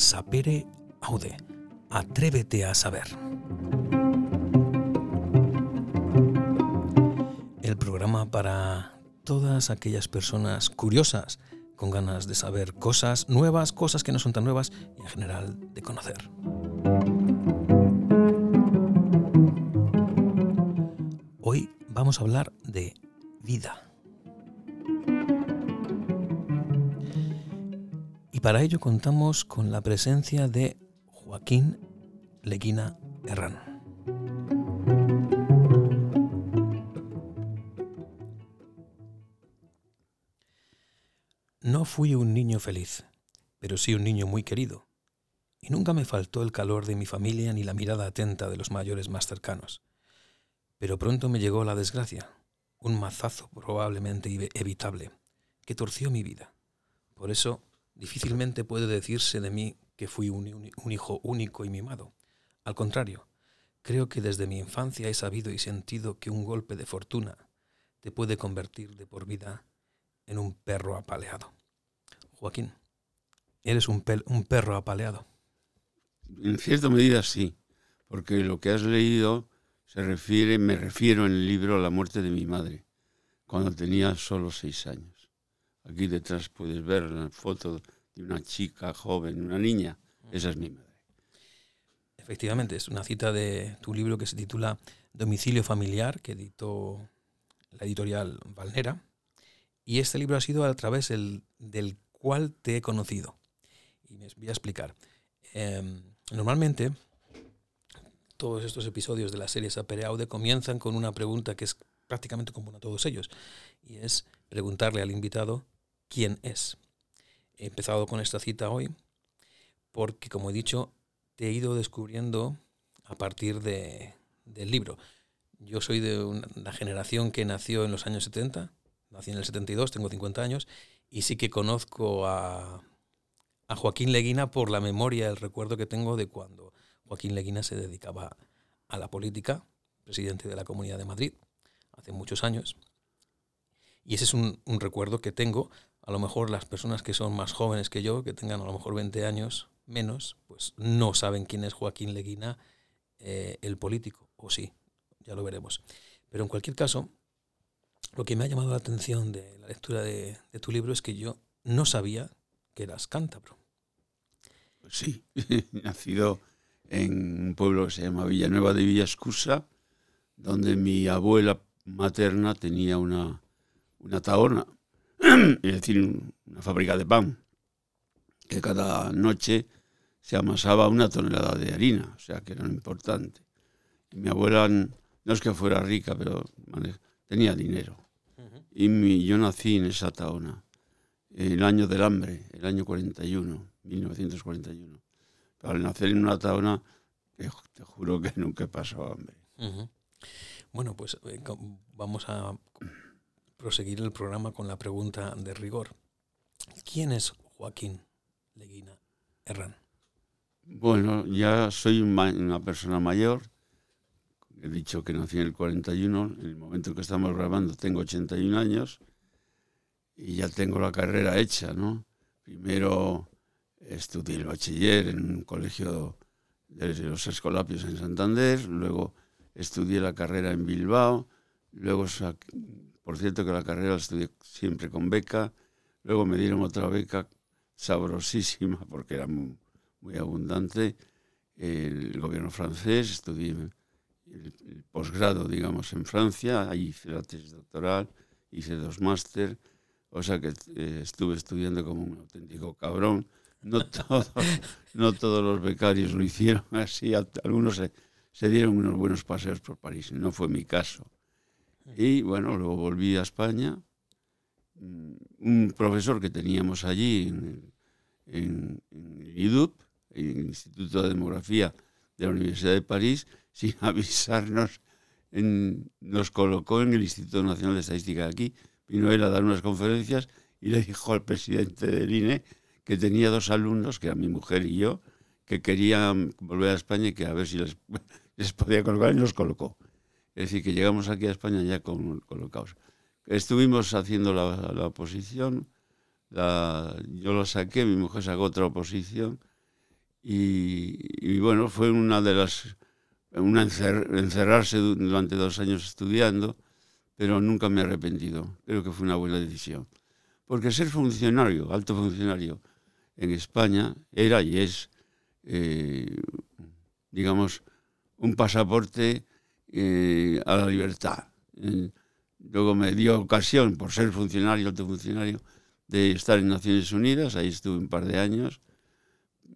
Sapere Aude. Atrévete a saber. El programa para todas aquellas personas curiosas, con ganas de saber cosas nuevas, cosas que no son tan nuevas y en general de conocer. Hoy vamos a hablar de vida. Para ello contamos con la presencia de Joaquín Leguina Herrán. No fui un niño feliz, pero sí un niño muy querido. Y nunca me faltó el calor de mi familia ni la mirada atenta de los mayores más cercanos. Pero pronto me llegó la desgracia, un mazazo probablemente evitable, que torció mi vida. Por eso Difícilmente puede decirse de mí que fui un, hijo único y mimado. Al contrario, creo que desde mi infancia he sabido y sentido que un golpe de fortuna te puede convertir de por vida en un perro apaleado. Joaquín, eres un, un perro apaleado. En cierta medida sí, porque lo que has leído se refiere, me refiero en el libro a la muerte de mi madre, cuando tenía solo seis años. Aquí detrás puedes ver la foto de una chica joven, una niña. Esa es mi madre. Efectivamente, es una cita de tu libro que se titula Domicilio familiar, que editó la editorial Valnera. Y este libro ha sido a través del, cual te he conocido. Y me voy a explicar. Em, normalmente, todos estos episodios de la serie Sapere Aude comienzan con una pregunta que es prácticamente común a todos ellos. Y es preguntarle al invitado quién es. He empezado con esta cita hoy porque, como he dicho, te he ido descubriendo a partir de, del libro. Yo soy de una generación que nació en los años 70, nací en el 72, tengo 50 años, y sí que conozco a, a Joaquín Leguina por la memoria, el recuerdo que tengo de cuando Joaquín Leguina se dedicaba a la política, presidente de la Comunidad de Madrid, hace muchos años. Y ese es un, recuerdo que tengo. A lo mejor las personas que son más jóvenes que yo, que tengan a lo mejor 20 años menos, pues no saben quién es Joaquín Leguina, eh, el político. O sí, ya lo veremos. Pero en cualquier caso, lo que me ha llamado la atención de la lectura de, tu libro es que yo no sabía que eras cántabro. Pues sí, nacido en un pueblo que se llama Villanueva de Villascusa, donde mi abuela materna tenía una, una taona, es decir, una fábrica de pan, que cada noche se amasaba una tonelada de harina, o sea que era importante. Y mi abuela no es que fuera rica, pero tenía dinero. Y mi, yo nací en esa taona, el año del hambre, el año 41, 1941. Pero al nacer en una taona, te, juro que nunca pasado hambre. Bueno, pues eh, vamos a proseguir el programa con la pregunta de rigor. ¿Quién es Joaquín Leguina Herrán? Bueno, ya soy una persona mayor. He dicho que nací en el 41. En el momento que estamos grabando tengo 81 años y ya tengo la carrera hecha, ¿no? Primero estudié el bachiller en un colegio de los Escolapios en Santander, luego estudié la carrera en Bilbao, luego por cierto que la carrera la estudié siempre con beca. Luego me dieron otra beca sabrosísima porque era muy, abundante. El gobierno francés, estudié el, posgrado, digamos, en Francia. Ahí hice la tesis doctoral, hice dos máster. O sea que eh, estuve estudiando como un auténtico cabrón. No, no todos los becarios lo hicieron así. Algunos se dieron unos buenos paseos por París. No fue mi caso. Y bueno, luego volví a España. Mm, un profesor que teníamos allí en, en, en IDUP, el Instituto de Demografía de la Universidad de París, sin avisarnos, nos colocó en el Instituto Nacional de Estadística aquí. Vino él a dar unas conferencias y le dijo al presidente del INE que tenía dos alumnos, que eran mi mujer y yo, que querían volver a España y que a ver si les, les podía colocar y nos colocó. Es decir, que llegamos aquí a España ya con, colocados. Estuvimos haciendo la, la oposición, yo la saqué, mi mujer sacó otra oposición, Y, bueno, fue una de las... Una encerrarse durante dos años estudiando, pero nunca me he arrepentido. Creo que fue una buena decisión. Porque ser funcionario, alto funcionario, en España era y es, eh, digamos, un pasaporte eh, a la libertad. luego me dio ocasión, por ser funcionario, alto funcionario, de estar en Naciones Unidas, ahí estuve un par de años,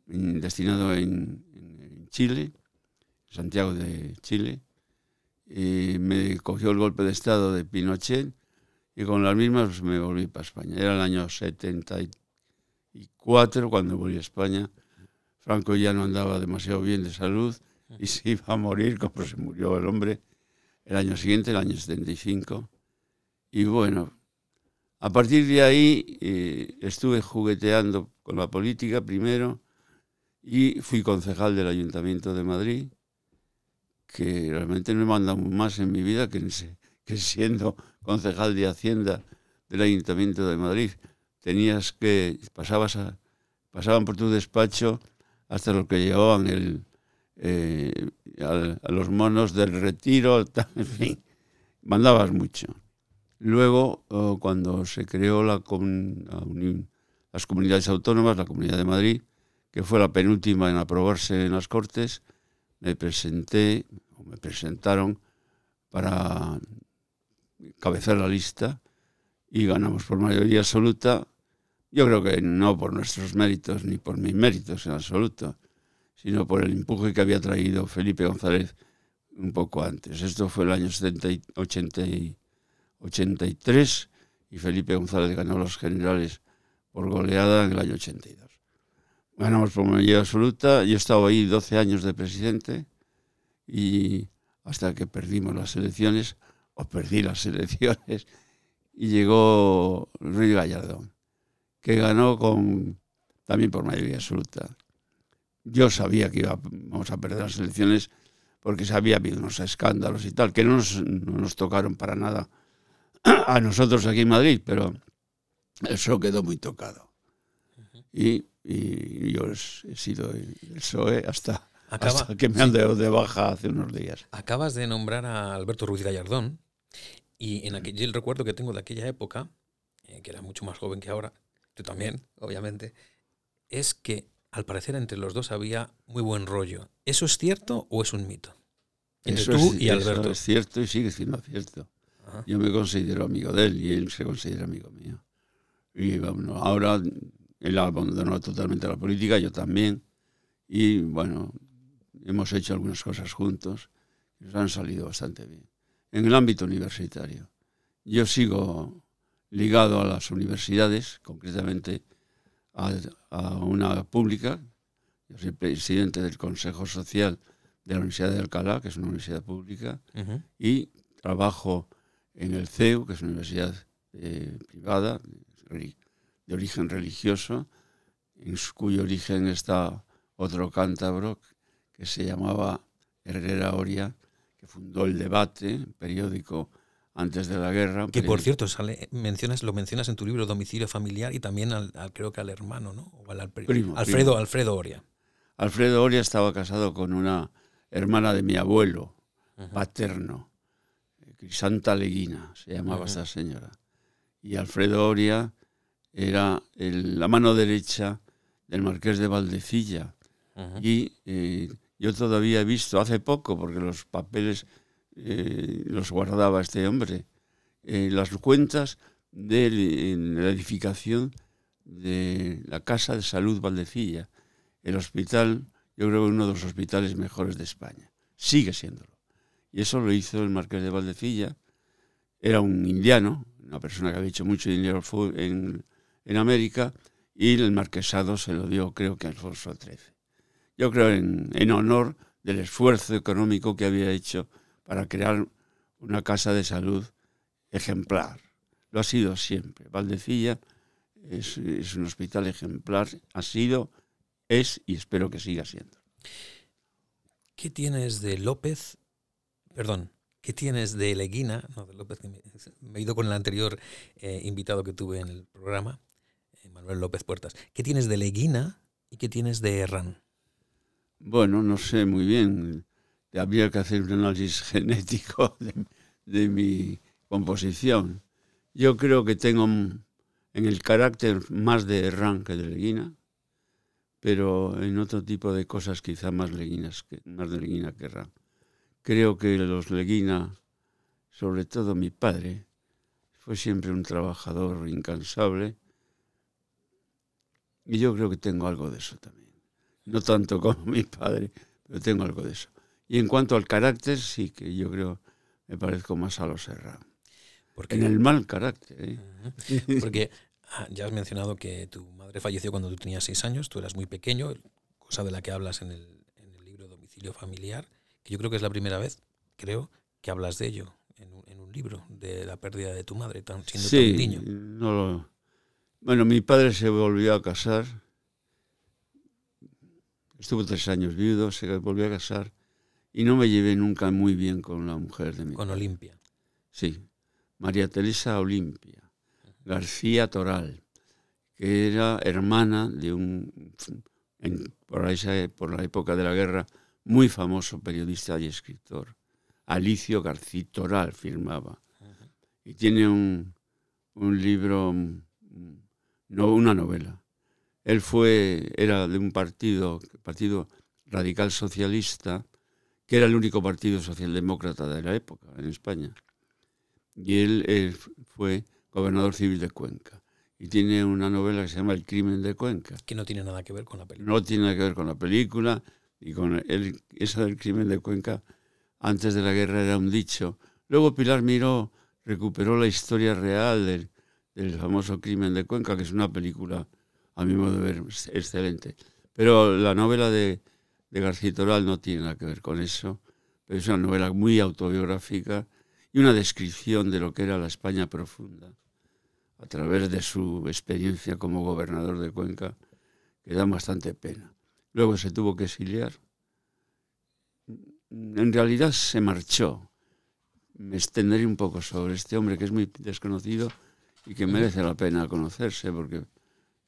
destinado en, Chile, Santiago de Chile. me cogió el golpe de Estado de Pinochet y con las mismas me volví para España. Era el año 74 cuando volví a España. Franco ya no andaba demasiado bien de salud y se iba a morir como se murió el hombre el año siguiente, el año 75. Y bueno, a partir de ahí eh, estuve jugueteando con la política primero y fui concejal del Ayuntamiento de Madrid, que realmente no he mandado más en mi vida que, siendo concejal de Hacienda del Ayuntamiento de Madrid. Tenías que, pasabas pasaban por tu despacho hasta lo que llevaban el, eh, a, los monos del retiro, en fin, mandabas mucho. Luego, oh, cuando se creó la, las comunidades autónomas, la Comunidad de Madrid, que fue la penúltima en aprobarse en las Cortes, me presenté, o me presentaron para cabezar la lista y ganamos por mayoría absoluta. Yo creo que no por nuestros méritos ni por mis méritos en absoluto, sino por el empuje que había traído Felipe González un poco antes. Esto fue el año 70 83 y Felipe González ganó los generales por goleada en el año 82. Ganamos por mayoría absoluta. Yo he estado ahí 12 años de presidente y hasta que perdimos las elecciones, o perdí las elecciones, y llegó Ruiz Gallardón, que ganó también por mayoría absoluta. Yo sabía que íbamos a perder las elecciones porque se había habido unos escándalos y tal, que no nos, no nos tocaron para nada a nosotros aquí en Madrid, pero eso quedó muy tocado. Y y yo he sido el PSOE hasta, que me han dado de baja hace unos días. Acabas de nombrar a Alberto Ruiz Gallardón y en aquel, el recuerdo que tengo de aquella época, eh, que era mucho más joven que ahora, tú también, obviamente, es que al parecer entre los dos había muy buen rollo. ¿Eso es cierto o es un mito? Entre tú y Alberto. Eso es cierto y sigue siendo cierto. Yo me considero amigo de él y él se considera amigo mío. Y bueno, ahora él abandonó totalmente la política, yo también. Y bueno, hemos hecho algunas cosas juntos y nos han salido bastante bien. En el ámbito universitario, yo sigo ligado a las universidades, concretamente a, una pública. Yo soy presidente del Consejo Social de la Universidad de Alcalá, que es una universidad pública, y trabajo en el CEU, que es una universidad eh, privada, de origen religioso, en cuyo origen está otro cántabro que se llamaba Herrera Oria, que fundó el debate, periódico antes de la guerra. Que por cierto, sale, mencionas, lo mencionas en tu libro Domicilio Familiar y también al, creo que al hermano, ¿no? O al, primo, Alfredo, Alfredo Oria. Alfredo Oria estaba casado con una hermana de mi abuelo paterno, Crisanta Leguina, se llamaba esta señora. Y Alfredo Oria era la mano derecha del marqués de Valdecilla. Y eh, yo todavía he visto, hace poco, porque los papeles eh, los guardaba este hombre, eh, las cuentas de la edificación de la Casa de Salud Valdecilla, el hospital, yo creo que uno de los hospitales mejores de España. Sigue siéndolo. Y eso lo hizo el marqués de Valdecilla. Era un indiano, una persona que había hecho mucho dinero en, en América y el marquesado se lo dio creo que a Alfonso XIII. Yo creo en, en honor del esfuerzo económico que había hecho para crear una casa de salud ejemplar. Lo ha sido siempre. Valdecilla es, es, un hospital ejemplar, ha sido, es y espero que siga siendo. ¿Qué tienes de López? Perdón, ¿qué tienes de Leguina? No, de López, me, he ido con el anterior eh, invitado que tuve en el programa. Manuel López Puertas. ¿Qué tienes de Leguina y qué tienes de Herrán? Bueno, no sé muy bien. Habría que hacer un análisis genético de, mi composición. Yo creo que tengo en el carácter más de Herrán que de Leguina, pero en otro tipo de cosas quizá más leguinas que más de Leguina que Herrán. Creo que los Leguina, sobre todo mi padre, fue siempre un trabajador incansable y yo creo que tengo algo de eso también. No tanto como mi padre, pero tengo algo de eso. Y en cuanto al carácter, sí que yo creo me parezco más a los. Porque, en el mal carácter. ¿eh? Porque ah, ya has mencionado que tu madre falleció cuando tú tenías seis años, tú eras muy pequeño, cosa de la que hablas en el, en el libro Domicilio Familiar, que yo creo que es la primera vez, creo, que hablas de ello en un, en un libro, de la pérdida de tu madre, tan, siendo sí, tan niño. No lo, bueno, mi padre se volvió a casar, estuvo tres años viudo, se volvió a casar y no me llevé nunca muy bien con la mujer de mi Con Olimpia. Sí, María Teresa Olimpia, García Toral, que era hermana de un, por, esa, por la época de la guerra, muy famoso periodista y escritor. Alicio García Toral firmaba. Y tiene un, un libro, no una novela. Él fue, era de un partido, Partido Radical Socialista, que era el único partido socialdemócrata de la época en España. Y él, fue gobernador civil de Cuenca. Y tiene una novela que se llama El crimen de Cuenca. Que no tiene nada que ver con la película. No tiene nada que ver con la película. Y con el, esa del crimen de Cuenca, antes de la guerra era un dicho. Luego Pilar Miró recuperó la historia real del, del famoso crimen de Cuenca, que es una película, a mi modo de ver, excelente. Pero la novela de, de García Toral no tiene nada que ver con eso, pero es una novela muy autobiográfica y una descripción de lo que era la España profunda, a través de su experiencia como gobernador de Cuenca, que da bastante pena. Luego se tuvo que exiliar. En realidad se marchó. Me extenderé un poco sobre este hombre que es muy desconocido y que merece la pena conocerse porque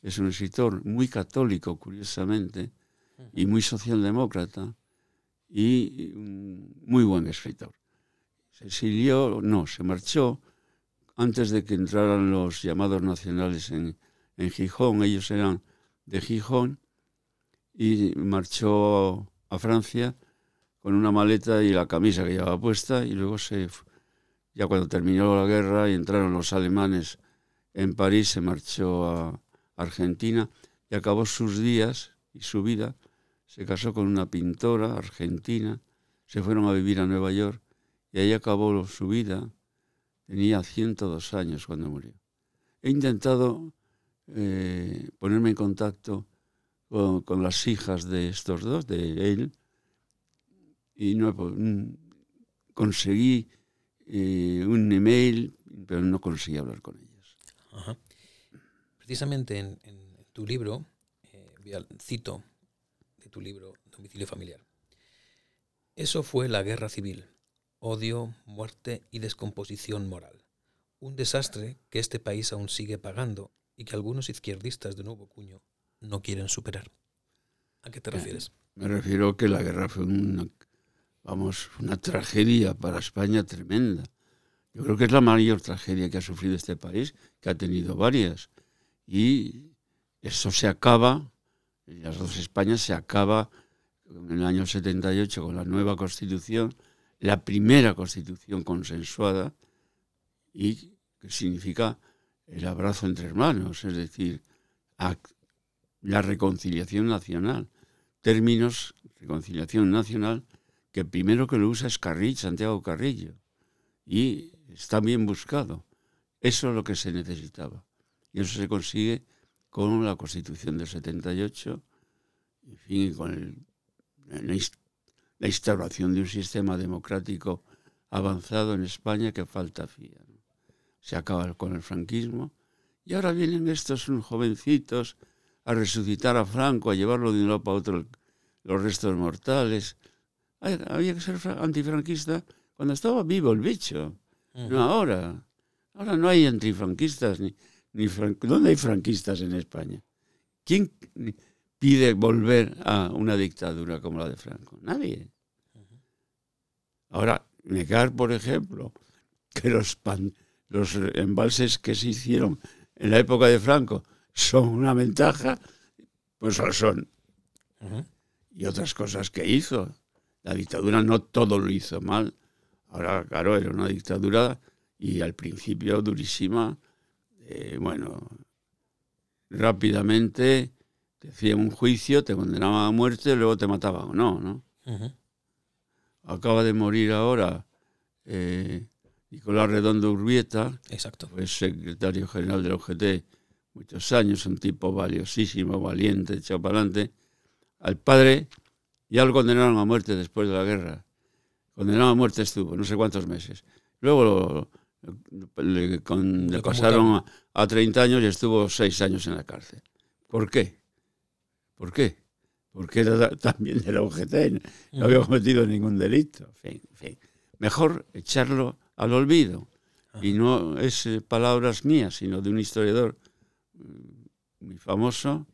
es un escritor muy católico, curiosamente, y muy socialdemócrata y muy buen escritor. Se exilió, no, se marchó antes de que entraran los llamados nacionales en, en Gijón, ellos eran de Gijón, y marchó a Francia con una maleta y la camisa que llevaba puesta y luego se ya cuando terminó la guerra y entraron los alemanes en París se marchó a Argentina y acabó sus días y su vida se casó con una pintora argentina, se fueron a vivir a Nueva York y ahí acabó su vida. Tenía 102 años cuando murió. He intentado eh, ponerme en contacto con, las hijas de estos dos, de él, y no mm, conseguí eh, un email, pero no conseguí hablar con ellos. Precisamente en, tu libro, eh, cito tu libro Domicilio Familiar. Eso fue la guerra civil, odio, muerte y descomposición moral. Un desastre que este país aún sigue pagando y que algunos izquierdistas de nuevo cuño no quieren superar. ¿A qué te refieres? Me refiero a que la guerra fue una, vamos, una tragedia para España tremenda. Yo creo que es la mayor tragedia que ha sufrido este país, que ha tenido varias. Y eso se acaba las dos Españas se acaba en el año 78 con la nueva constitución, la primera constitución consensuada y que significa el abrazo entre hermanos, es decir, la reconciliación nacional. Términos, reconciliación nacional, que primero que lo usa es Carrillo, Santiago Carrillo, y está bien buscado. Eso es lo que se necesitaba. Y eso se consigue con la Constitución del 78, en fin, con la instauración de un sistema democrático avanzado en España que falta hacía. Se acaba con el franquismo y ahora vienen estos jovencitos a resucitar a Franco, a llevarlo de un lado para otro los restos mortales. Había que ser antifranquista cuando estaba vivo el bicho, no ahora. Ahora no hay antifranquistas ni, ¿Dónde hay franquistas en España? ¿Quién? pide volver a una dictadura como la de Franco? Nadie. Ahora, negar, por ejemplo, que los, los embalses que se hicieron en la época de Franco son una ventaja, pues lo son. Y otras cosas que hizo. La dictadura no todo lo hizo mal. Ahora, claro, era una dictadura y al principio durísima. Eh, bueno, rápidamente te hacían un juicio, te condenaban a muerte, luego te mataban o no, ¿no? Acaba de morir ahora eh, Nicolás Redondo Urbieta, Exacto. fue secretario general del OGT muchos años, un tipo valiosísimo, valiente, echado para adelante. Al padre ya lo condenaron a muerte después de la guerra. Condenado a muerte estuvo, no sé cuántos meses. Luego le, pasaron a, 30 años y estuvo 6 años en la cárcel. ¿Por qué? ¿Por qué? Porque era también de la UGT, no había cometido ningún delito. Mejor echarlo al olvido. Y no es eh, palabras mías, sino de un historiador mm, muy famoso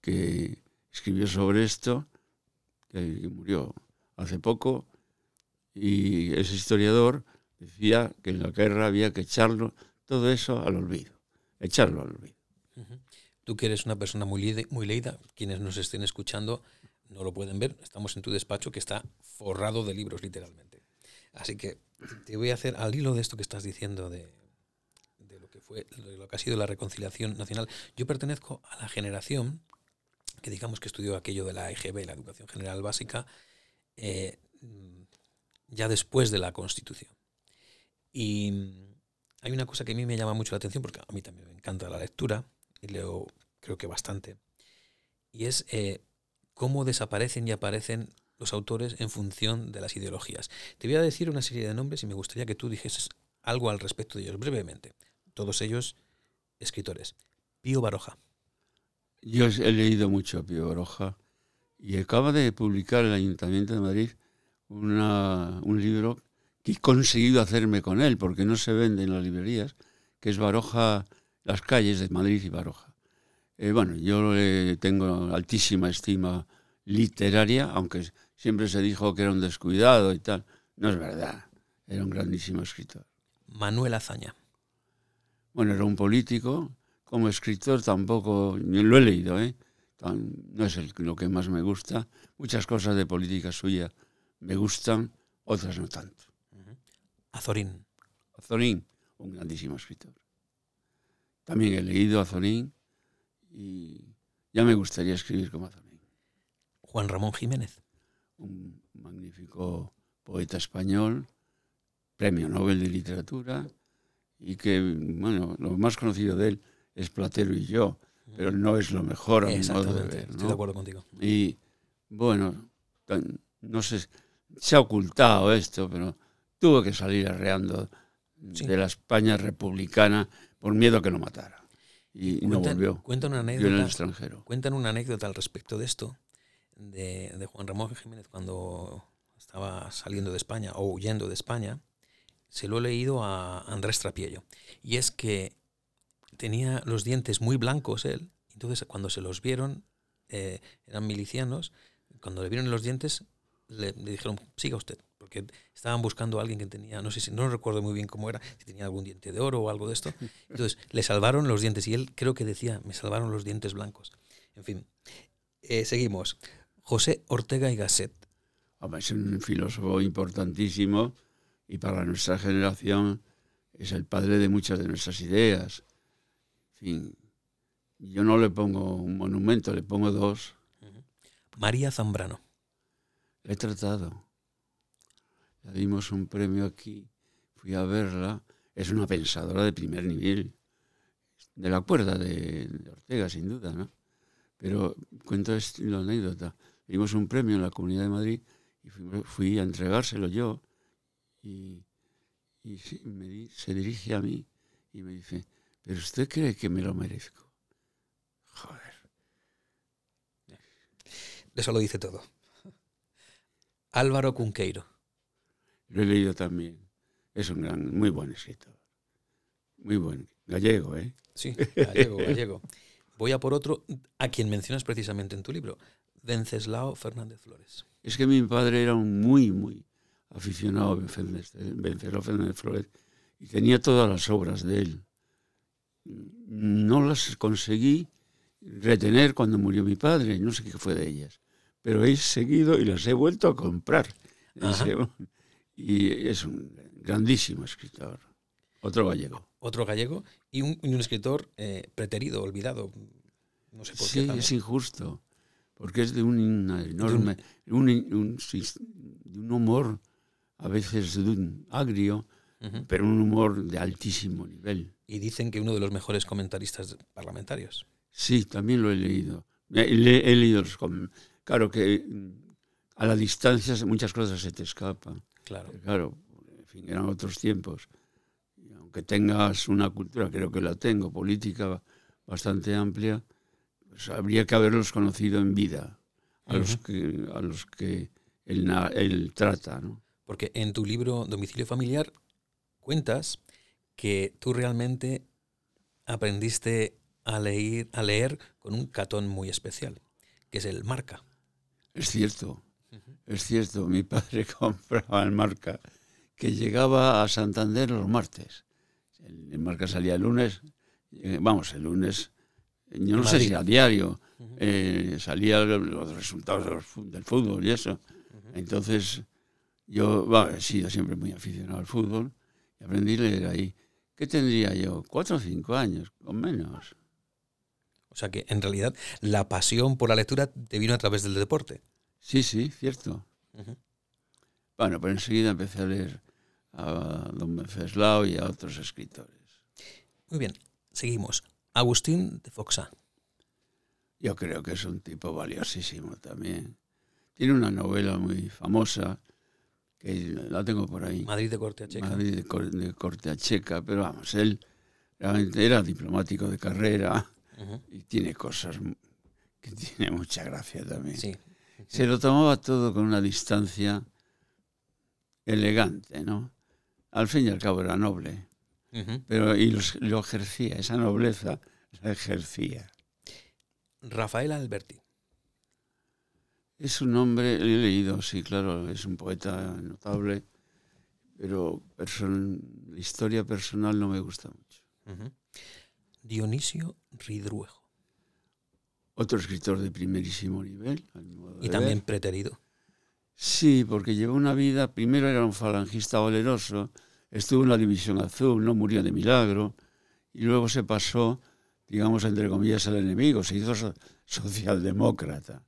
que escribió sobre esto, que murió hace poco, y ese historiador decía que en la guerra había que echarlo todo eso al olvido, echarlo al olvido. Tú que eres una persona muy, muy leída, quienes nos estén escuchando no lo pueden ver, estamos en tu despacho que está forrado de libros literalmente. Así que te voy a hacer al hilo de esto que estás diciendo de, lo que fue lo que ha sido la reconciliación nacional. Yo pertenezco a la generación que digamos que estudió aquello de la EGB, la educación general básica, eh, ya después de la Constitución. Y hay una cosa que a mí me llama mucho la atención, porque a mí también me encanta la lectura, y leo creo que bastante, y es eh, cómo desaparecen y aparecen los autores en función de las ideologías. Te voy a decir una serie de nombres y me gustaría que tú dijeses algo al respecto de ellos, brevemente. Todos ellos escritores. Pío Baroja. Yo he leído mucho a Pío Baroja y acaba de publicar el Ayuntamiento de Madrid un libro que he conseguido hacerme con él, porque no se vende en las librerías, que es Baroja, las calles de Madrid y Baroja. Eh, bueno, yo le tengo altísima estima literaria, aunque siempre se dijo que era un descuidado y tal. No es verdad, era un grandísimo escritor. Manuel Azaña. Bueno, era un político, como escritor tampoco, lo he leído, ¿eh? no es lo que más me gusta. Muchas cosas de política suya me gustan, otras no tanto. Azorín. Azorín, un grandísimo escritor. También he leído a Azorín y ya me gustaría escribir como Azorín. Juan Ramón Jiménez. Un magnífico poeta español, premio Nobel de Literatura, y que, bueno, lo más conocido de él es Platero y yo, pero no es lo mejor a mi modo de ver. Estoy de acuerdo contigo. Y, bueno, no sé, se ha ocultado esto, pero tuvo que salir arreando de la España republicana por miedo a que lo matara. Y no volvió. Cuentan una anécdota. en el extranjero. Cuentan una anécdota al respecto de esto, de, Juan Ramón Jiménez cuando estaba saliendo de España o huyendo de España. Se lo he leído a Andrés Trapiello. Y es que tenía los dientes muy blancos él. Entonces, cuando se los vieron, eh, eran milicianos, cuando le vieron los dientes, le, dijeron, siga usted, porque estaban buscando a alguien que tenía, no sé si, no recuerdo muy bien cómo era, si tenía algún diente de oro o algo de esto. Entonces, le salvaron los dientes y él creo que decía, me salvaron los dientes blancos. En fin, eh, seguimos. José Ortega y Gasset. Es un filósofo importantísimo y para nuestra generación es el padre de muchas de nuestras ideas. En fin, yo no le pongo un monumento, le pongo dos. María Zambrano he tratado. Le dimos un premio aquí, fui a verla. Es una pensadora de primer nivel, de la cuerda de, Ortega, sin duda, ¿no? Pero cuento la anécdota. Le dimos un premio en la Comunidad de Madrid y fui, a entregárselo yo. Y, se dirige a mí y me dice, ¿pero usted cree que me lo merezco? Joder. Eso lo dice todo. Álvaro Cunqueiro. Lo he leído también. Es un gran, muy buen escritor. Muy buen. Gallego, ¿eh? Sí, gallego, gallego. Voy a por otro, a quien mencionas precisamente en tu libro, Venceslao Fernández Flores. Es que mi padre era un muy, muy aficionado a Venceslao Fernández Flores y tenía todas las obras de él. No las conseguí retener cuando murió mi padre, no sé qué fue de ellas, pero he seguido y las he vuelto a comprar. Y es un grandísimo escritor, otro gallego. Otro gallego y un, escritor eh, preterido, olvidado. No sé por sí, qué. es injusto, porque es de un enorme, un, un, humor a veces de un agrio, pero un humor de altísimo nivel. Y dicen que uno de los mejores comentaristas parlamentarios. Sí, también lo he leído. He, leído los Claro que mm, a la distancia muchas cosas se te escapan. Claro. Claro, en fin, eran otros tiempos. Y aunque tengas una cultura, creo que la tengo, política bastante amplia, pues habría que haberlos conocido en vida, a, los, que, a los que él, él trata. ¿no? Porque en tu libro Domicilio Familiar cuentas que tú realmente aprendiste a leer, a leer con un catón muy especial, que es el marca. Es cierto, es cierto. Mi padre compraba el marca, que llegaba a Santander los martes. El marca salía el lunes, eh, vamos, el lunes, yo no sé si a diario, eh, salían los resultados del fútbol y eso. Entonces, yo he sido siempre muy aficionado al fútbol y aprendí a leer ahí. ¿Qué tendría yo? Cuatro o cinco años, o menos. O sea que en realidad la pasión por la lectura te vino a través del deporte. Sí, sí, cierto. Bueno, pero enseguida empecé a leer a don Benceslao y a otros escritores. Muy bien, seguimos. Agustín de Foxa. Yo creo que es un tipo valiosísimo también. Tiene una novela muy famosa, que la tengo por ahí. Madrid de corte a checa. Madrid de, corte a checa, pero vamos, él realmente era diplomático de carrera y tiene cosas que tiene mucha gracia también. Sí. Se lo tomaba todo con una distancia elegante, ¿no? Al fin y al cabo era noble, pero y lo, ejercía, esa nobleza la ejercía. Rafael Alberti. Es un hombre, lo he leído, sí, claro, es un poeta notable, pero la historia personal no me gusta mucho. Dionisio Ridruejo. Otro escritor de primerísimo nivel. y también preterido. Sí, porque llevó una vida, primero era un falangista valeroso, estuvo en la División Azul, no murió de milagro, y luego se pasó, digamos, entre comillas, al enemigo, se hizo socialdemócrata.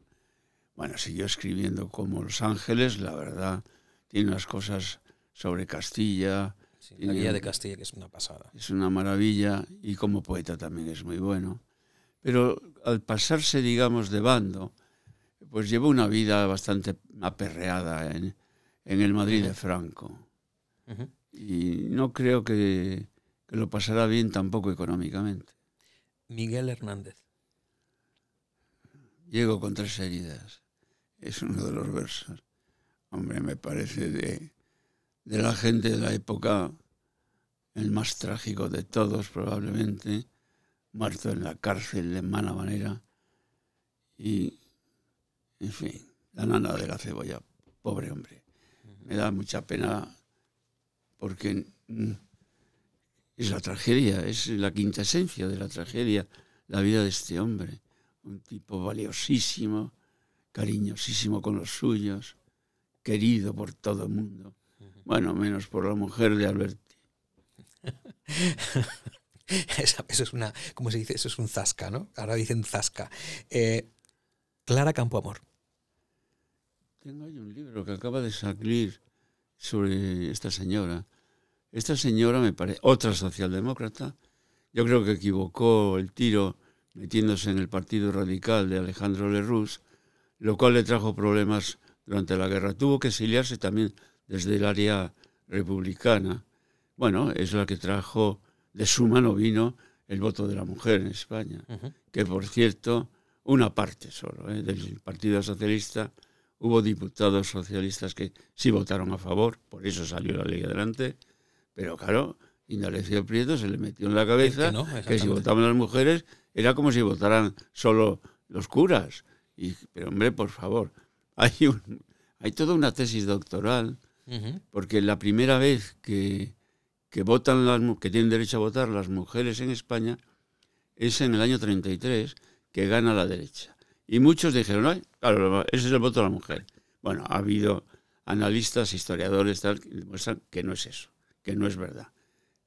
Bueno, siguió escribiendo como Los Ángeles, la verdad, tiene unas cosas sobre Castilla, la guía de Castilla, que es una pasada. Es una maravilla y como poeta también es muy bueno. Pero al pasarse, digamos, de bando, pues llevó una vida bastante aperreada en, el Madrid de Franco. Y no creo que, que lo pasará bien tampoco económicamente. Miguel Hernández. Llego con tres heridas. Es uno de los versos. Hombre, me parece de, de la gente de la época, el más trágico de todos probablemente, muerto en la cárcel de mala manera. Y, en fin, la nana de la cebolla, pobre hombre. Me da mucha pena porque mm, es la tragedia, es la quinta esencia de la tragedia, la vida de este hombre. Un tipo valiosísimo, cariñosísimo con los suyos, querido por todo el mundo bueno, menos por la mujer de Alberti. eso es una, ¿cómo se dice? Eso es un zasca, ¿no? Ahora dicen zasca. Eh, Clara Campoamor. Tengo ahí un libro que acaba de salir sobre esta señora. Esta señora me parece otra socialdemócrata. Yo creo que equivocó el tiro metiéndose en el Partido Radical de Alejandro Lerroux, lo cual le trajo problemas durante la guerra. Tuvo que exiliarse también desde el área republicana. Bueno, es la que trajo, de su mano vino el voto de la mujer en España, que por cierto, una parte solo ¿eh? del Partido Socialista, hubo diputados socialistas que sí votaron a favor, por eso salió la ley adelante, pero claro, Indalecio Prieto se le metió en la cabeza Que no, que si votaban las mujeres era como si votaran solo los curas. Y, pero hombre, por favor, hay, un- hay toda una tesis doctoral, Porque la primera vez que, que votan las, que tienen derecho a votar las mujeres en España es en el año 33 que gana la derecha. Y muchos dijeron, "Ay, claro, ese es el voto de la mujer. Bueno, ha habido analistas, historiadores, que demuestran que no es eso, que no es verdad.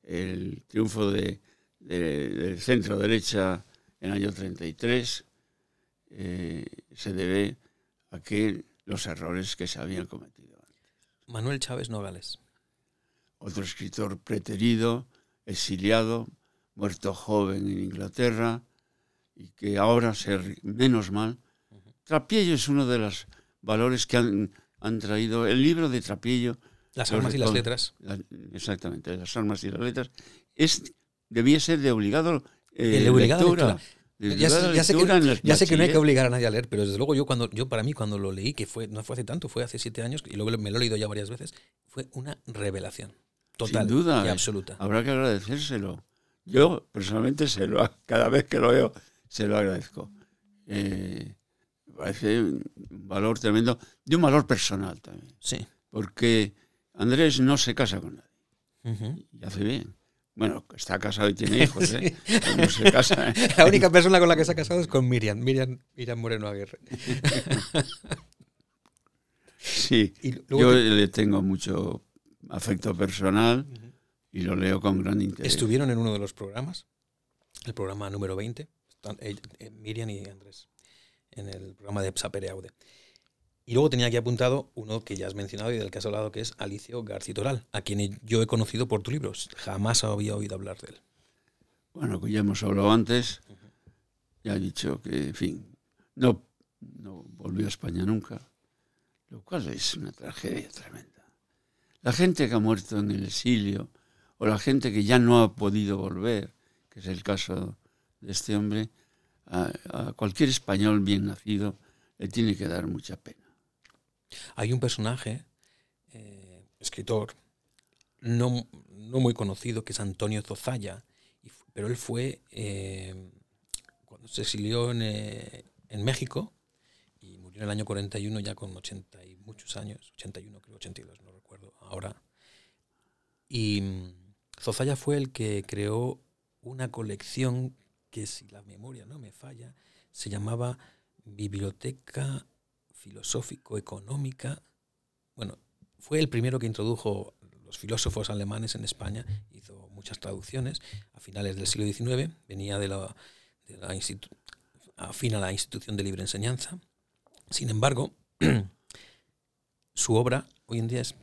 El triunfo de- del centro derecha en el año 33 eh, se debe a que los errores que se habían cometido. Manuel Chávez Nogales. Otro escritor preterido, exiliado, muerto joven en Inglaterra y que ahora se menos mal. Trapiello es uno de los valores que han, han traído el libro de Trapiello Las armas y las letras. La- exactamente, las armas y las letras, es, debía ser de obligado, eh, de obligada lectura. lectura. Ya, sé- obligada ya sé que, ya sé no hay que obligar a nadie a leer, pero desde luego yo cuando yo para mí cuando lo leí, que fue no fue hace tanto, fue hace siete años y luego me lo he leído ya varias veces, fue una revelación total Sin duda, y eh. absoluta. Habrá que agradecérselo. Yo, personalmente, se lo, cada vez que lo veo, se lo agradezco. Eh, parece un valor tremendo, de un valor personal también. Sí. Porque Andrés no se casa con nadie, Ujú. y hace bien. Bueno, está casado y tiene hijos, ¿eh? No se casa, ¿eh? La única persona con la que se ha casado es con Miriam, Miriam, Miriam Moreno Aguirre. Sí, yo le tengo mucho afecto personal y lo leo con gran interés. estuvieron en uno de los programas, el programa número 20, están ell- eh, Miriam y Andrés, en el programa de Sapere Aude. Y luego tenía aquí apuntado uno que ya has mencionado y del que has hablado, que es Alicio Garcitoral, a quien yo he conocido por tu libro. Jamás había oído hablar de él. Bueno, que ya hemos hablado antes, ya he dicho que, en fin, no, no volvió a España nunca, lo cual es una tragedia tremenda. La gente que ha muerto en el exilio, o la gente que ya no ha podido volver, que es el caso de este hombre, a cualquier español bien nacido le tiene que dar mucha pena. Hay un personaje, eh, escritor, no, no muy conocido, que es Antonio Zozaya, pero él fue, eh, cuando se exilió en, eh, en México, y murió en el año 41 ya con 80 y muchos años, 81 creo, 82, no recuerdo ahora. Y mm, Zozaya fue el que creó una colección que, si la memoria no me falla, se llamaba Biblioteca filosófico-económica. Bueno, fue el primero que introdujo los filósofos alemanes en España, hizo muchas traducciones a finales del siglo XIX, venía de la, de la institu- afín a la institución de libre enseñanza. Sin embargo, su obra hoy en día es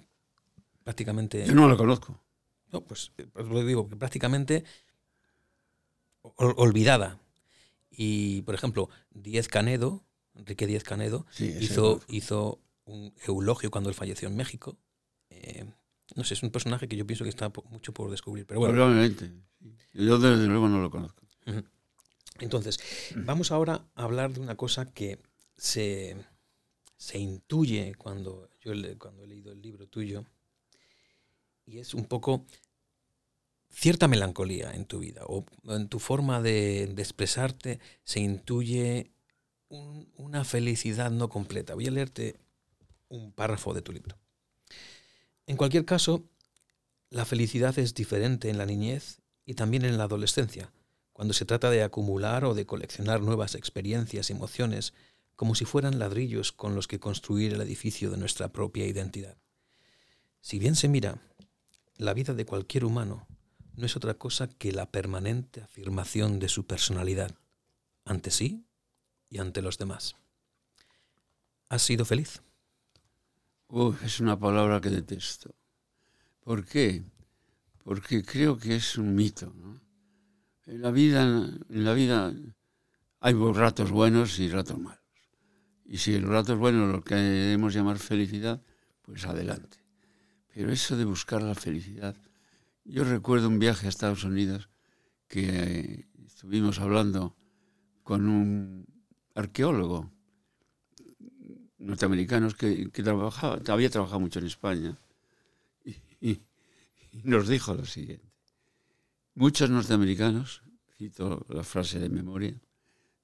prácticamente... Yo no lo conozco. No, pues, eh, pues lo digo, que prácticamente ol- olvidada. Y, por ejemplo, Díez Canedo, Enrique Díez Canedo, Sí, hizo, hizo un eulogio cuando él falleció en México. Eh, no sé, es un personaje que yo pienso que está mucho por descubrir. Pero bueno, Probablemente. Yo desde luego no lo conozco. Entonces, vamos ahora a hablar de una cosa que se, se intuye cuando yo le- cuando he leído el libro tuyo, y es un poco cierta melancolía en tu vida, o en tu forma de, de expresarte se intuye un- una felicidad no completa. Voy a leerte un párrafo de tu libro. En cualquier caso, la felicidad es diferente en la niñez y también en la adolescencia, cuando se trata de acumular o de coleccionar nuevas experiencias y emociones como si fueran ladrillos con los que construir el edificio de nuestra propia identidad. Si bien se mira, la vida de cualquier humano no es otra cosa que la permanente afirmación de su personalidad ante sí y ante los demás. ¿Has sido feliz? Es una palabra que detesto. ¿Por qué? Porque creo que es un mito. ¿no? En la vida, en la vida hay ratos buenos y ratos malos. Y si el rato es bueno lo que debemos llamar felicidad, pues adelante. Pero eso de buscar la felicidad. Yo recuerdo un viaje a Estados Unidos que eh, estuvimos hablando con un arqueólogo norteamericanos que, que trabajaba, había trabajado mucho en España y, y- y nos dijo lo siguiente. Muchos norteamericanos, cito la frase de memoria,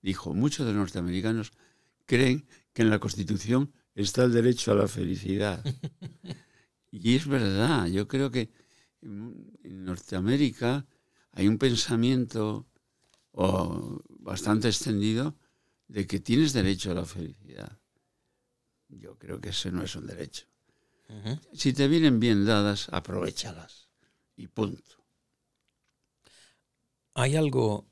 dijo, muchos de los norteamericanos creen que en la Constitución está el derecho a la felicidad. y es verdad, yo creo que en Norteamérica hay un pensamiento bastante extendido de que tienes derecho a la felicidad. Yo creo que ese no es un derecho. Si te vienen bien dadas, aprovechalas. Y punto. ¿Hay algo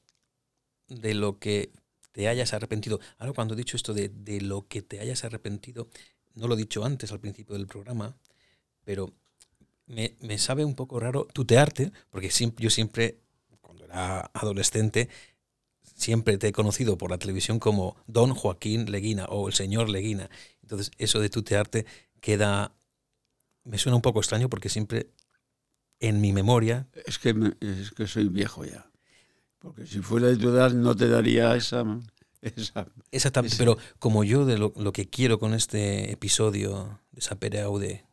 de lo que te hayas arrepentido? Ahora cuando he dicho esto de, de lo que te hayas arrepentido, no lo he dicho antes al principio del programa, pero me, me sabe un poco raro tutearte, porque yo siempre, cuando era adolescente, siempre te he conocido por la televisión como Don Joaquín Leguina o el señor Leguina. Entonces, eso de tutearte queda. Me suena un poco extraño porque siempre en mi memoria. Es que, es que soy viejo ya. Porque si fuera de tu edad no te daría esa. esa Exactamente, pero como yo de lo, que quiero con este episodio de Sapere Aude,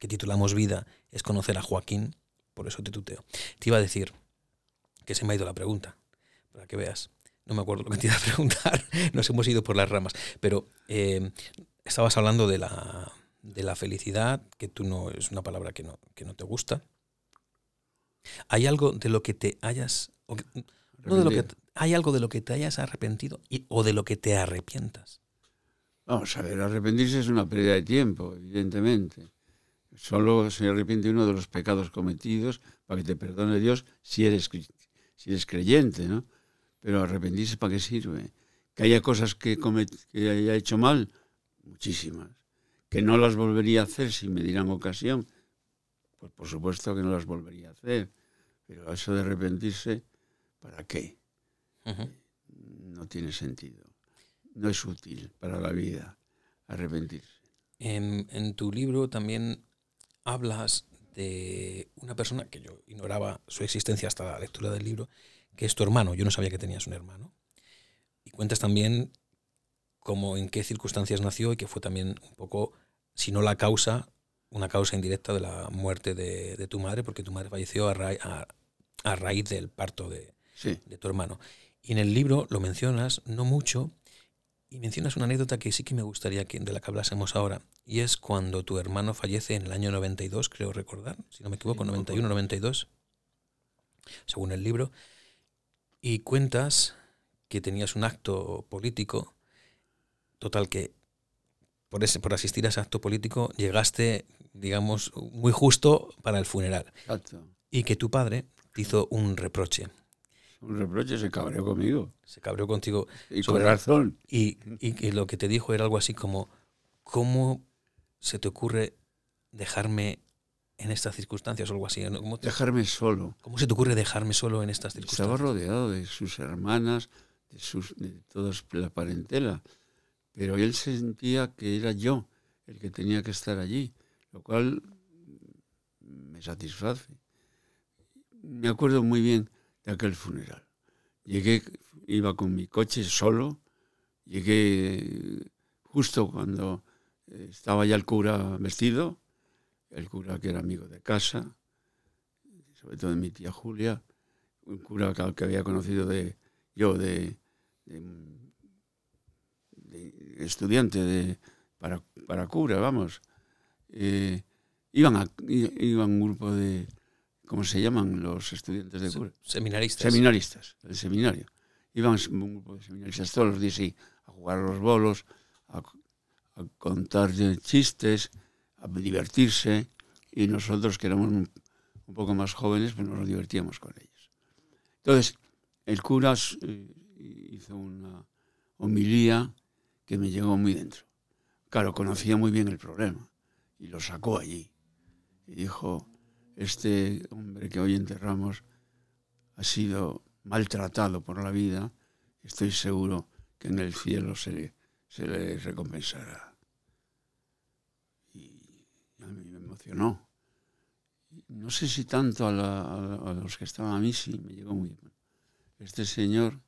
que titulamos Vida, es conocer a Joaquín, por eso te tuteo. Te iba a decir que se me ha ido la pregunta, para que veas. No me acuerdo lo que te iba a preguntar, nos hemos ido por las ramas, pero eh, estabas hablando de la, de la felicidad, que tú no es una palabra que no, que no te gusta. ¿Hay algo de lo que te hayas... no de lo que, ¿Hay algo de lo que te hayas arrepentido y, o de lo que te arrepientas? Vamos a ver, arrepentirse es una pérdida de tiempo, evidentemente. Solo se arrepiente uno de los pecados cometidos para que te perdone Dios si eres, si eres creyente, ¿no? Pero arrepentirse para qué sirve? Que haya cosas que, que haya hecho mal, muchísimas. Que no las volvería a hacer si me dieran ocasión, pues por supuesto que no las volvería a hacer. Pero eso de arrepentirse, ¿para qué? No tiene sentido. No es útil para la vida arrepentirse. En, en, tu libro también hablas de una persona que yo ignoraba su existencia hasta la lectura del libro, que es tu hermano. Yo no sabía que tenías un hermano. Y cuentas también cómo, en qué circunstancias nació y que fue también un poco, si no la causa, una causa indirecta de la muerte de, tu madre, porque tu madre falleció a, a, raíz del parto de, de tu hermano. Y en el libro lo mencionas, no mucho, y mencionas una anécdota que sí que me gustaría que, de la que hablásemos ahora, y es cuando tu hermano fallece en el año 92, creo recordar, si no me equivoco, 91, 92, según el libro, y cuentas que tenías un acto político, total que por, ese, por asistir a ese acto político llegaste, digamos, muy justo para el funeral. Y que tu padre te hizo un reproche. Un reproche, se cabreó conmigo. Se cabreó contigo. Y con razón. Y, y que lo que te dijo era algo así como, ¿cómo se te ocurre dejarme en estas circunstancias o algo así. Dejarme solo. ¿Cómo se te ocurre dejarme solo en estas circunstancias? Estaba rodeado de sus hermanas, de, sus, de toda la parentela, pero él sentía que era yo el que tenía que estar allí, lo cual me satisface. Me acuerdo muy bien de aquel funeral. Llegué, iba con mi coche solo, llegué justo cuando estaba ya el cura vestido, el cura que era amigo de casa, sobre todo de mi tía Julia, un cura que, había conocido de yo de, estudiante de, para, para, cura, vamos. Eh, iban, iban un grupo de, ¿cómo se llaman los estudiantes de cura? Seminaristas. Seminaristas, el seminario. Iban un grupo de seminaristas todos los días a jugar a los bolos, a, a contar chistes, a divertirse y nosotros que éramos un, poco más jóvenes pues nos divertíamos con ellos. Entonces, el cura eh, hizo una homilía que me llegó muy dentro. Claro, conocía muy bien el problema y lo sacó allí. Y dijo, este hombre que hoy enterramos ha sido maltratado por la vida, estoy seguro que en el cielo se se le recompensará. No No sé si tanto a, los que estaban a mí, sí, me llegó muy bien. Este señor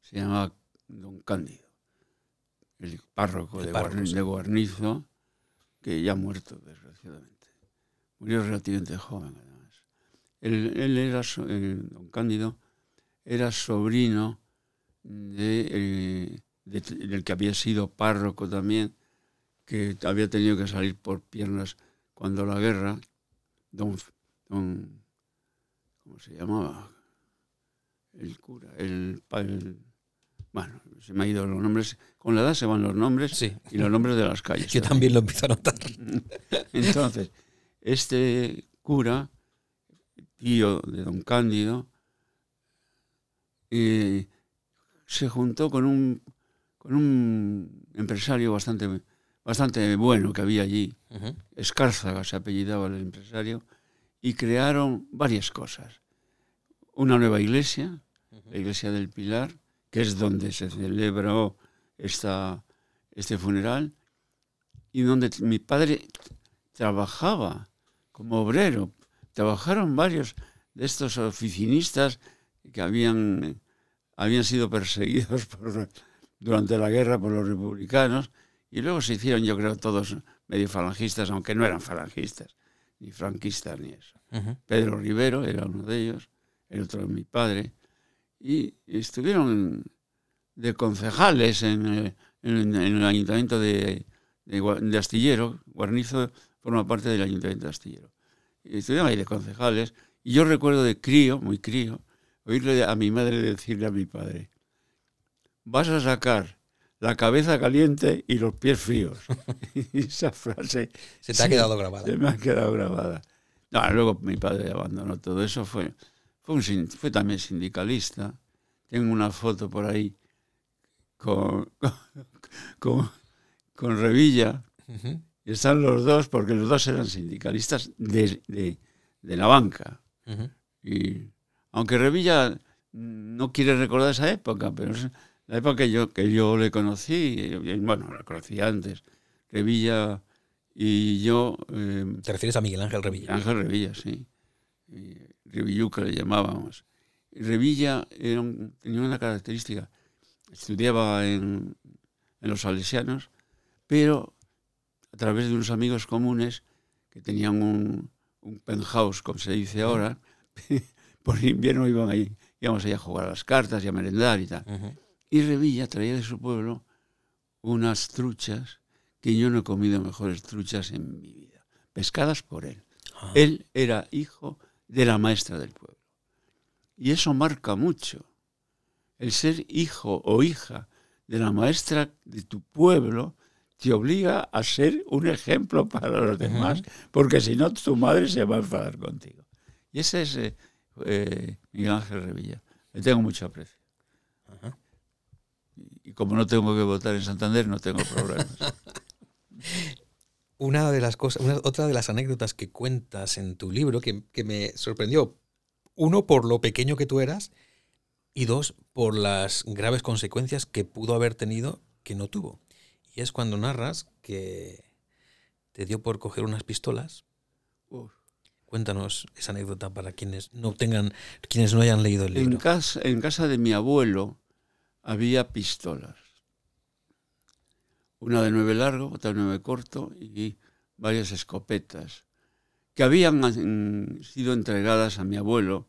se llama Don Cándido, el párroco, de, Guarnizo, que ya ha muerto, desgraciadamente. Murió relativamente joven, además. él, era, don Cándido, era sobrino de, eh, del que había sido párroco también, que había tenido que salir por piernas cuando la guerra, don, don ¿cómo se llamaba? El cura, el, bueno, se me han ido los nombres, con la edad se van los nombres y los nombres de las calles. Yo también lo empiezo a notar. Entonces, este cura, tío de don Cándido, eh, se juntó con un, con un empresario bastante, bastante bueno que había allí, Escárzaga se apellidaba el empresario, y crearon varias cosas. Una nueva iglesia, la iglesia del Pilar, que es donde se celebró esta, este funeral, y donde mi padre trabajaba como obrero. Trabajaron varios de estos oficinistas que habían, habían sido perseguidos durante la guerra por los republicanos y luego se hicieron, yo creo, todos medio falangistas, aunque no eran falangistas, ni franquistas, ni eso. Pedro Rivero era uno de ellos, el otro mi padre, y estuvieron de concejales en, el ayuntamiento de, de, Astillero, Guarnizo forma parte del ayuntamiento de Astillero. Y estuvieron ahí de concejales, y yo recuerdo de crío, muy crío, oírle a mi madre decirle a mi padre, vas a sacar la cabeza caliente y los pies fríos. y esa frase... Se te ha quedado grabada. Se me ha quedado grabada. luego mi padre abandonó todo eso, fue, fue, fue también sindicalista. Tengo una foto por ahí con, con, con Revilla. y están los dos, porque los dos eran sindicalistas de, de, de la banca. Y aunque Revilla no quiere recordar esa época, pero es la época que yo, que yo le conocí, bueno, la conocí antes, Revilla y yo... Em, ¿Te refieres a Miguel Ángel Revilla? Ángel Revilla, sí. Revilluca le llamábamos. Revilla era tenía una característica, estudiaba en, en los salesianos, pero a través de unos amigos comunes que tenían un, un penthouse, como se dice ahora, por invierno iban ahí, íbamos ahí a jugar a las cartas y a merendar y tal. Y Revilla traía de su pueblo unas truchas que yo no he comido mejores truchas en mi vida, pescadas por él. Ah. Él era hijo de la maestra del pueblo. Y eso marca mucho. El ser hijo o hija de la maestra de tu pueblo te obliga a ser un ejemplo para los demás, porque si no tu madre se va a enfadar contigo. Y ese es eh, eh, Miguel Ángel Revilla. Le tengo mucho aprecio. Como no tengo que votar en Santander, no tengo problemas. una de las cosas, otra de las anécdotas que cuentas en tu libro que, que me sorprendió, uno por lo pequeño que tú eras y dos por las graves consecuencias que pudo haber tenido que no tuvo. Y es cuando narras que te dio por coger unas pistolas. Cuéntanos esa anécdota para quienes no tengan, quienes no hayan leído el libro. En casa, en casa de mi abuelo había pistolas. Una de nueve largo, otra de nueve corto y varias escopetas que habían mm, sido entregadas a mi abuelo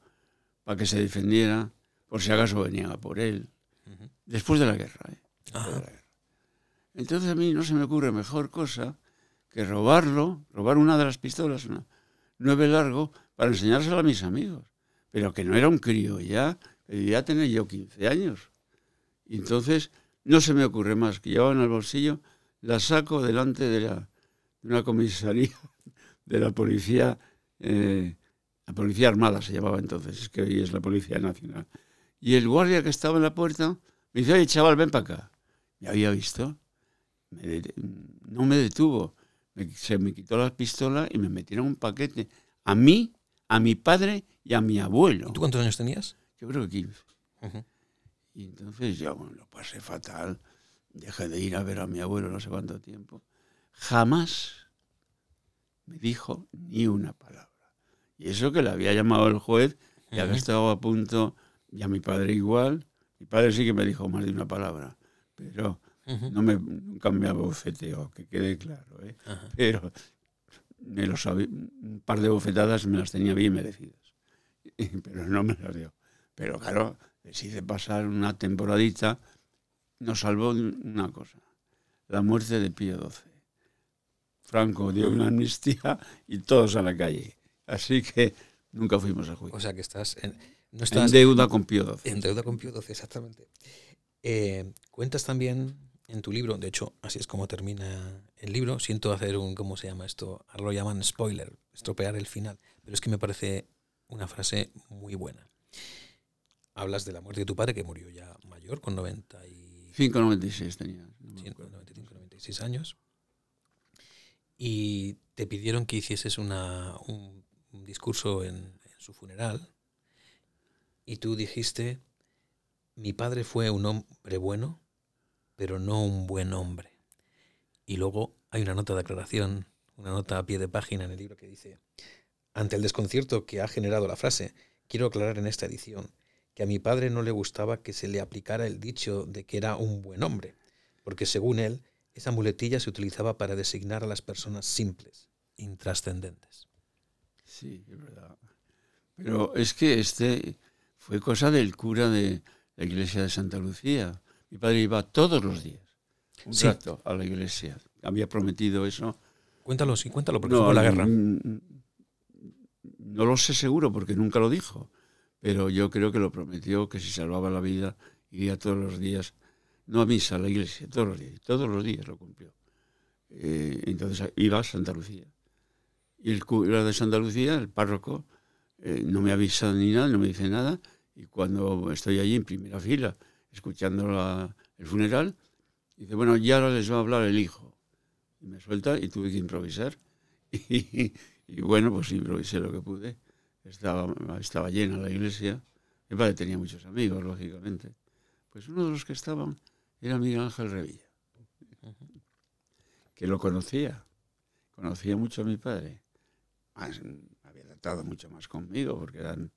para que se defendiera por si acaso venían a por él. Después de la guerra. ¿eh? Entonces a mí no se me ocurre mejor cosa que robarlo, robar una de las pistolas, una nueve largo, para enseñárselo a mis amigos. Pero que no era un crío ya, debía tener yo 15 años. Y entonces no se me ocurre más que llevaba en el bolsillo, la saco delante de, la, una comisaría de la policía, eh, la policía armada se llamaba entonces, es que hoy es la Policía Nacional. Y el guardia que estaba en la puerta me dice, oye chaval, ven para acá. Me había visto, no me detuvo, se me quitó la pistola y me metieron un paquete a mí, a mi padre y a mi abuelo. ¿Tú cuántos años tenías? Yo creo que 15. Y entonces yo lo pasé fatal. Dejé de ir a ver a mi abuelo no sé cuánto tiempo. Jamás me dijo ni una palabra. Y eso que le había llamado el juez, ya había estado a punto, y a mi padre igual. Mi padre sí que me dijo más de una palabra, pero no me, nunca me abofeteó, que quede claro. ¿eh? Pero me lo un par de bofetadas me las tenía bien merecidas. pero no me las dio. Pero claro, les hice pasar una temporadita, nos salvó una cosa, la muerte de Pío XII. Franco dio una amnistía y todos a la calle. Así que nunca fuimos a juicio. O sea que estás en, no estás en deuda con Pío XII. En deuda con Pío XII, exactamente. Eh, cuentas también en tu libro, de hecho, así es como termina el libro. Siento hacer un, ¿cómo se llama esto? Lo llaman spoiler, estropear el final. Pero es que me parece una frase muy buena. Hablas de la muerte de tu padre, que murió ya mayor, con 95, 96 tenía. 95, 96 años y te pidieron que hicieses una, un, discurso en, su funeral y tú dijiste, mi padre fue un hombre bueno, pero no un buen hombre. Y luego hay una nota de aclaración, una nota a pie de página en el libro que dice, ante el desconcierto que ha generado la frase, quiero aclarar en esta edición que a mi padre no le gustaba que se le aplicara el dicho de que era un buen hombre, porque según él, esa muletilla se utilizaba para designar a las personas simples, intrascendentes. Sí, es verdad. Pero es que este fue cosa del cura de la iglesia de Santa Lucía. Mi padre iba todos los días, un rato, a la iglesia. Había prometido eso. Cuéntalo, sí, cuéntalo, porque fue la guerra. No lo sé seguro, porque nunca lo dijo. Pero yo creo que lo prometió, que si salvaba la vida, iría todos los días no a misa, a la iglesia, todos los días, todos los días lo cumplió. Eh, entonces iba a Santa Lucía. Y el cura de Santa Lucía, el párroco, eh, no me avisa ni nada, no me dice nada, y cuando estoy allí en primera fila, escuchando el funeral, dice, bueno, ya ahora les va a hablar el hijo. Y me suelta y tuve que improvisar. Y, bueno, pues improvisé lo que pude. Estaba, estaba llena la iglesia. Mi padre tenía muchos amigos, lógicamente. Pues uno de los que estaban era Miguel Ángel Revilla, que lo conocía, conocía mucho a mi padre. había tratado mucho más conmigo, porque eran,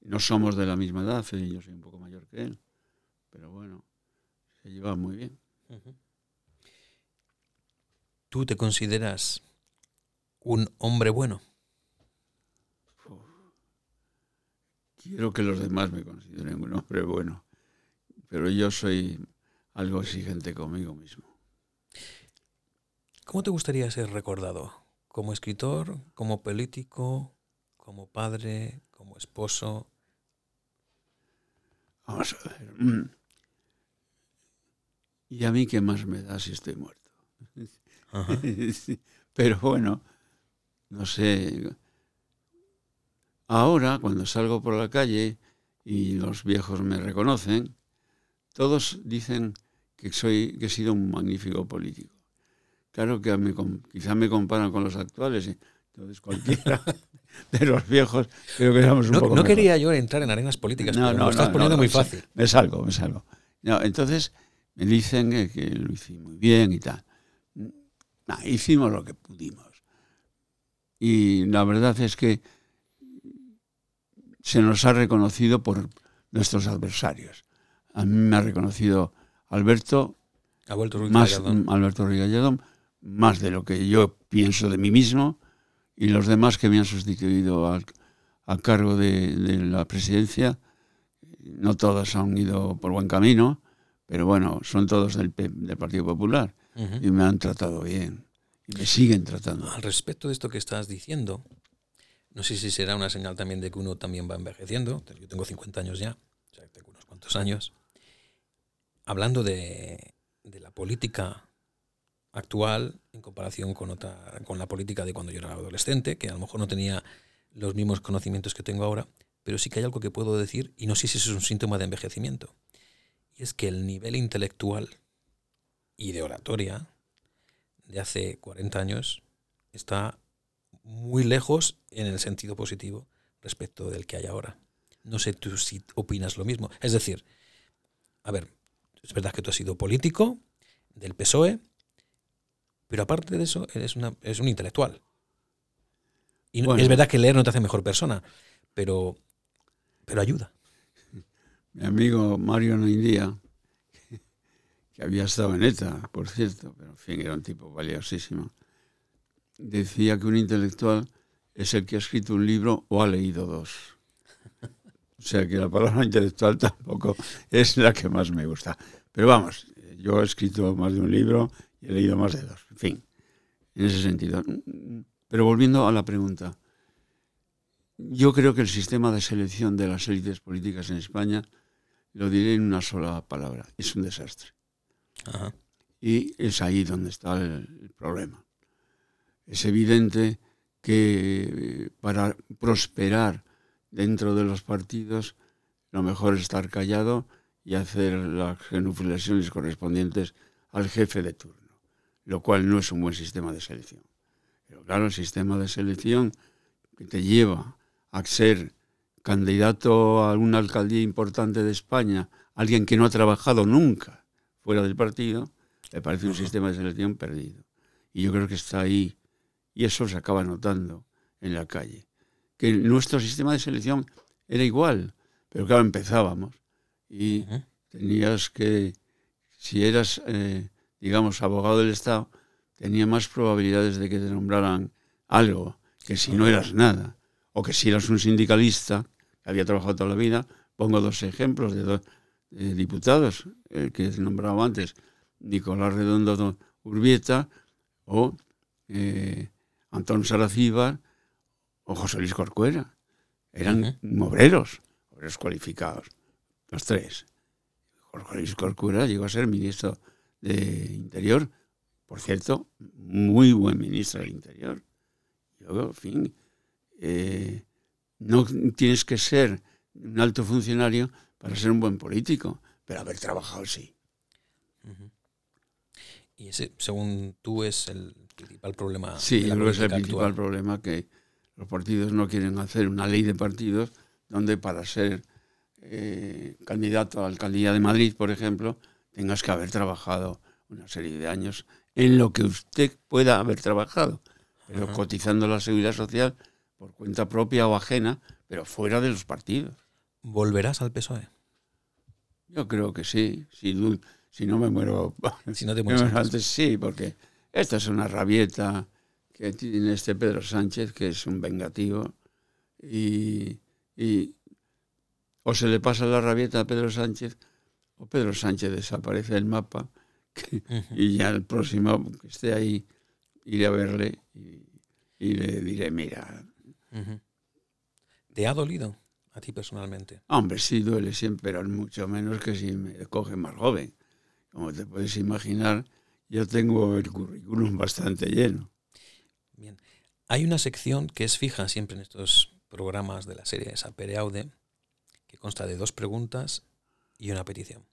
no somos de la misma edad, yo soy un poco mayor que él, pero bueno, se llevaba muy bien. ¿Tú te consideras un hombre bueno? Quiero que los demás me consideren un hombre bueno, pero yo soy algo exigente conmigo mismo. ¿Cómo te gustaría ser recordado? ¿Como escritor, como político, como padre, como esposo? Vamos a ver. Mm. ¿Y a mí qué más me da si estoy muerto? Pero bueno, no sé. Ahora, cuando salgo por la calle y los viejos me reconocen, todos dicen que, soy, que he sido un magnífico político. Claro que me, quizá me comparan con los actuales, entonces cualquiera de los viejos creo que éramos un no, poco No quería yo entrar en arenas políticas, no, pero no, lo estás poniendo muy fácil. Me salgo, me salgo. entonces me dicen que, lo hice muy bien y tal. hicimos lo que pudimos. Y la verdad es que se nos ha reconocido por nuestros adversarios. A mí me ha reconocido Alberto, más, Alberto más de lo que yo pienso de mí mismo, y los demás que me han sustituido al, cargo de, la presidencia, no todos han ido por buen camino, pero bueno, son todos del, Partido Popular y me han tratado bien y me siguen tratando. Al respecto de esto que estás diciendo, no sé si será una señal también de que uno también va envejeciendo. Yo tengo 50 años ya, o sea, tengo unos cuantos años hablando de, la política actual en comparación con, otra, con la política de cuando yo era adolescente, que a lo mejor no tenía los mismos conocimientos que tengo ahora, pero sí que hay algo que puedo decir, y no sé si eso es un síntoma de envejecimiento, y es que el nivel intelectual y de oratoria de hace 40 años está muy lejos en el sentido positivo respecto del que hay ahora. No sé tú si opinas lo mismo. Es decir, a ver, es verdad que tú has sido político del PSOE, pero aparte de eso, eres, una, un intelectual. Y es verdad que leer no te hace mejor persona, pero, pero ayuda. Mi amigo Mario Noindía, que había estado en ETA, por cierto, pero en fin, era un tipo valiosísimo, decía que un intelectual es el que ha escrito un libro o ha leído dos. O sea que la palabra intelectual tampoco es la que más me gusta. Pero vamos, yo he escrito más de un libro y he leído más de dos. En fin, en ese sentido. Pero volviendo a la pregunta, yo creo que el sistema de selección de las élites políticas en España, lo diré en una sola palabra, es un desastre. Y es ahí donde está el problema. Es evidente que para prosperar dentro de los partidos lo mejor es estar callado y hacer las genuflexiones correspondientes al jefe de turno, lo cual no es un buen sistema de selección. Pero claro, el sistema de selección que te lleva a ser candidato a una alcaldía importante de España, alguien que no ha trabajado nunca fuera del partido, me parece un sistema de selección perdido. Y yo creo que está ahí, y eso se acaba notando en la calle. Que nuestro sistema de selección era igual, pero claro, empezábamos y tenías que, si eras, eh, digamos, abogado del Estado, tenía más probabilidades de que te nombraran algo que si no eras nada, o que si eras un sindicalista que había trabajado toda la vida. Pongo dos ejemplos de dos diputados, el que he nombrado antes, Nicolás Redondo Urbieta o eh, Antón Saracíbar o José Luis Corcuera. Eran obreros, obreros cualificados los tres. Jorge Luis Corcuera llegó a ser ministro de Interior, por cierto, muy buen ministro del Interior. Yo, en fin, eh, no tienes que ser un alto funcionario para ser un buen político, pero haber trabajado sí. Y ese, según tú, es el principal problema. Sí, yo creo que es el principal problema que los partidos no quieren hacer una ley de partidos donde para ser eh, candidato a la alcaldía de Madrid, por ejemplo, tengas que haber trabajado una serie de años en lo que usted pueda haber trabajado, pero cotizando la seguridad social por cuenta propia o ajena, pero fuera de los partidos. ¿Volverás al PSOE? Yo creo que sí, si, si no me muero si no te antes. Sí, porque esta es una rabieta que tiene este Pedro Sánchez, que es un vengativo, y, y o se le pasa la rabieta a Pedro Sánchez, o Pedro Sánchez desaparece del mapa, y ya el próximo que esté ahí iré a verle y, le diré, mira. ¿Te ha dolido a ti personalmente? Hombre, sí duele siempre, pero mucho menos que si me coge más joven. Como te puedes imaginar, yo tengo el currículum bastante lleno. Bien. Hay una sección que es fija siempre en estos programas de la serie Sapere Aude, que consta de dos preguntas y una petición.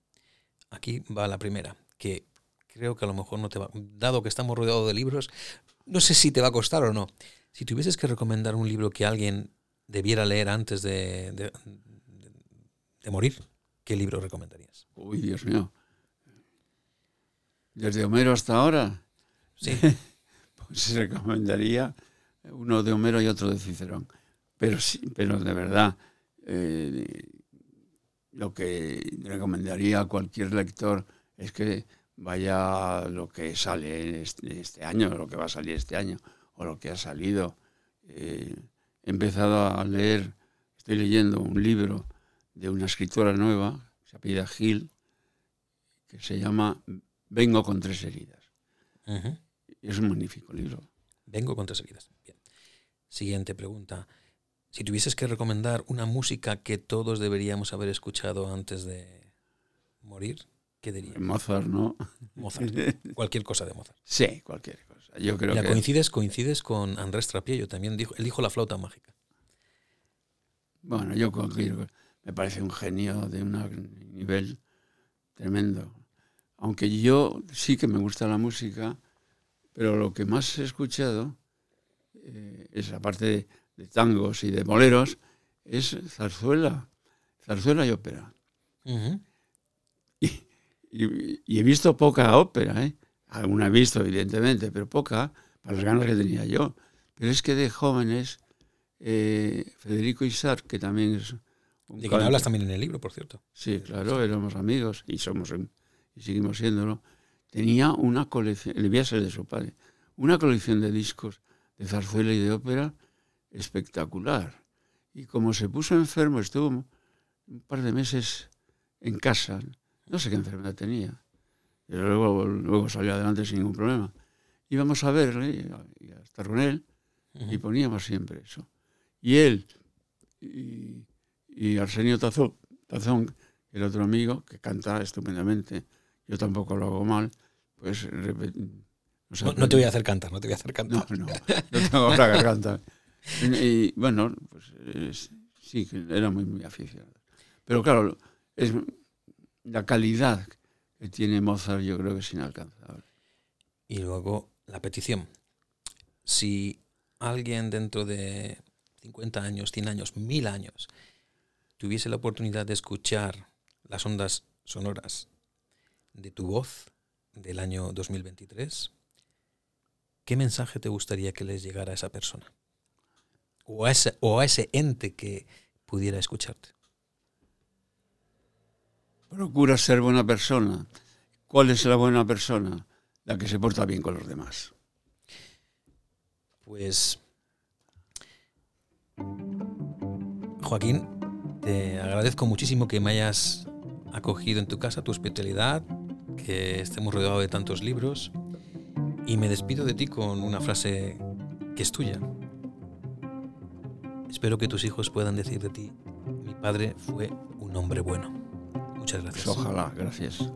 Aquí va la primera, que creo que a lo mejor no te va, dado que estamos rodeados de libros, no sé si te va a costar o no. Si tuvieses que recomendar un libro que alguien debiera leer antes de, de, morir, ¿qué libro recomendarías? Uy, Dios mío. Desde Homero hasta ahora. Sí. pues recomendaría uno de Homero y otro de Cicerón. Pero sí, pero de verdad, eh, lo que recomendaría a cualquier lector es que vaya lo que sale este, este, año, lo que va a salir este año, o lo que ha salido. Eh, he empezado a leer, estoy leyendo un libro de una escritora nueva, se apellida Gil, que se llama Vengo con tres heridas. Es un magnífico libro. Vengo con tres heridas. Bien. Siguiente pregunta. Si tuvieses que recomendar una música que todos deberíamos haber escuchado antes de morir, ¿qué dirías? Mozart, ¿no? Mozart. Cualquier cosa de Mozart. Sí, cualquier cosa. Yo creo que... coincides, coincides con Andrés Trapiello, también dijo, él dijo la flauta mágica. Bueno, yo me parece un genio de un nivel tremendo. Aunque yo sí que me gusta la música, pero lo que más he escuchado eh, es, aparte de de tangos y de boleros es zarzuela, zarzuela y ópera. y, he visto poca ópera, ¿eh? alguna he visto evidentemente, pero poca, para las ganas que tenía yo. Pero es que de jóvenes, eh, Federico Isar, que también es... Un de quien hablas también en el libro, por cierto. Sí, claro, éramos amigos y somos y seguimos siéndolo. Tenía una colección, a ser de su padre, una colección de discos de zarzuela y de ópera espectacular. Y como se puso enfermo, estuvo un par de meses en casa. No sé qué enfermedad tenía. Pero luego, luego salió adelante sin ningún problema. Íbamos a verle y a estar con él y poníamos siempre eso. Y él y, Arsenio Tazón, Tazón, el otro amigo, que canta estupendamente, yo tampoco lo hago mal, pues... no, te voy a hacer cantar, no te voy a hacer cantar. No, no, no tengo la garganta. Y, bueno, pues sí, era muy, muy aficionado. Pero claro, es la calidad que tiene Mozart yo creo que es inalcanzable. Y luego la petición. Si alguien dentro de 50 años, 100 años, 1000 años, tuviese la oportunidad de escuchar las ondas sonoras de tu voz del año 2023, ¿qué mensaje te gustaría que les llegara a esa persona? O a ese, o a ese ente que pudiera escucharte. Procura ser buena persona. ¿Cuál es la buena persona? La que se porta bien con los demás. Pues, Joaquín, te agradezco muchísimo que me hayas acogido en tu casa, tu hospitalidad, que estemos rodeados de tantos libros. Y me despido de ti con una frase que es tuya. Espero que tus hijos puedan decir de ti, mi padre fue un hombre bueno. Muchas gracias. Ojalá, gracias.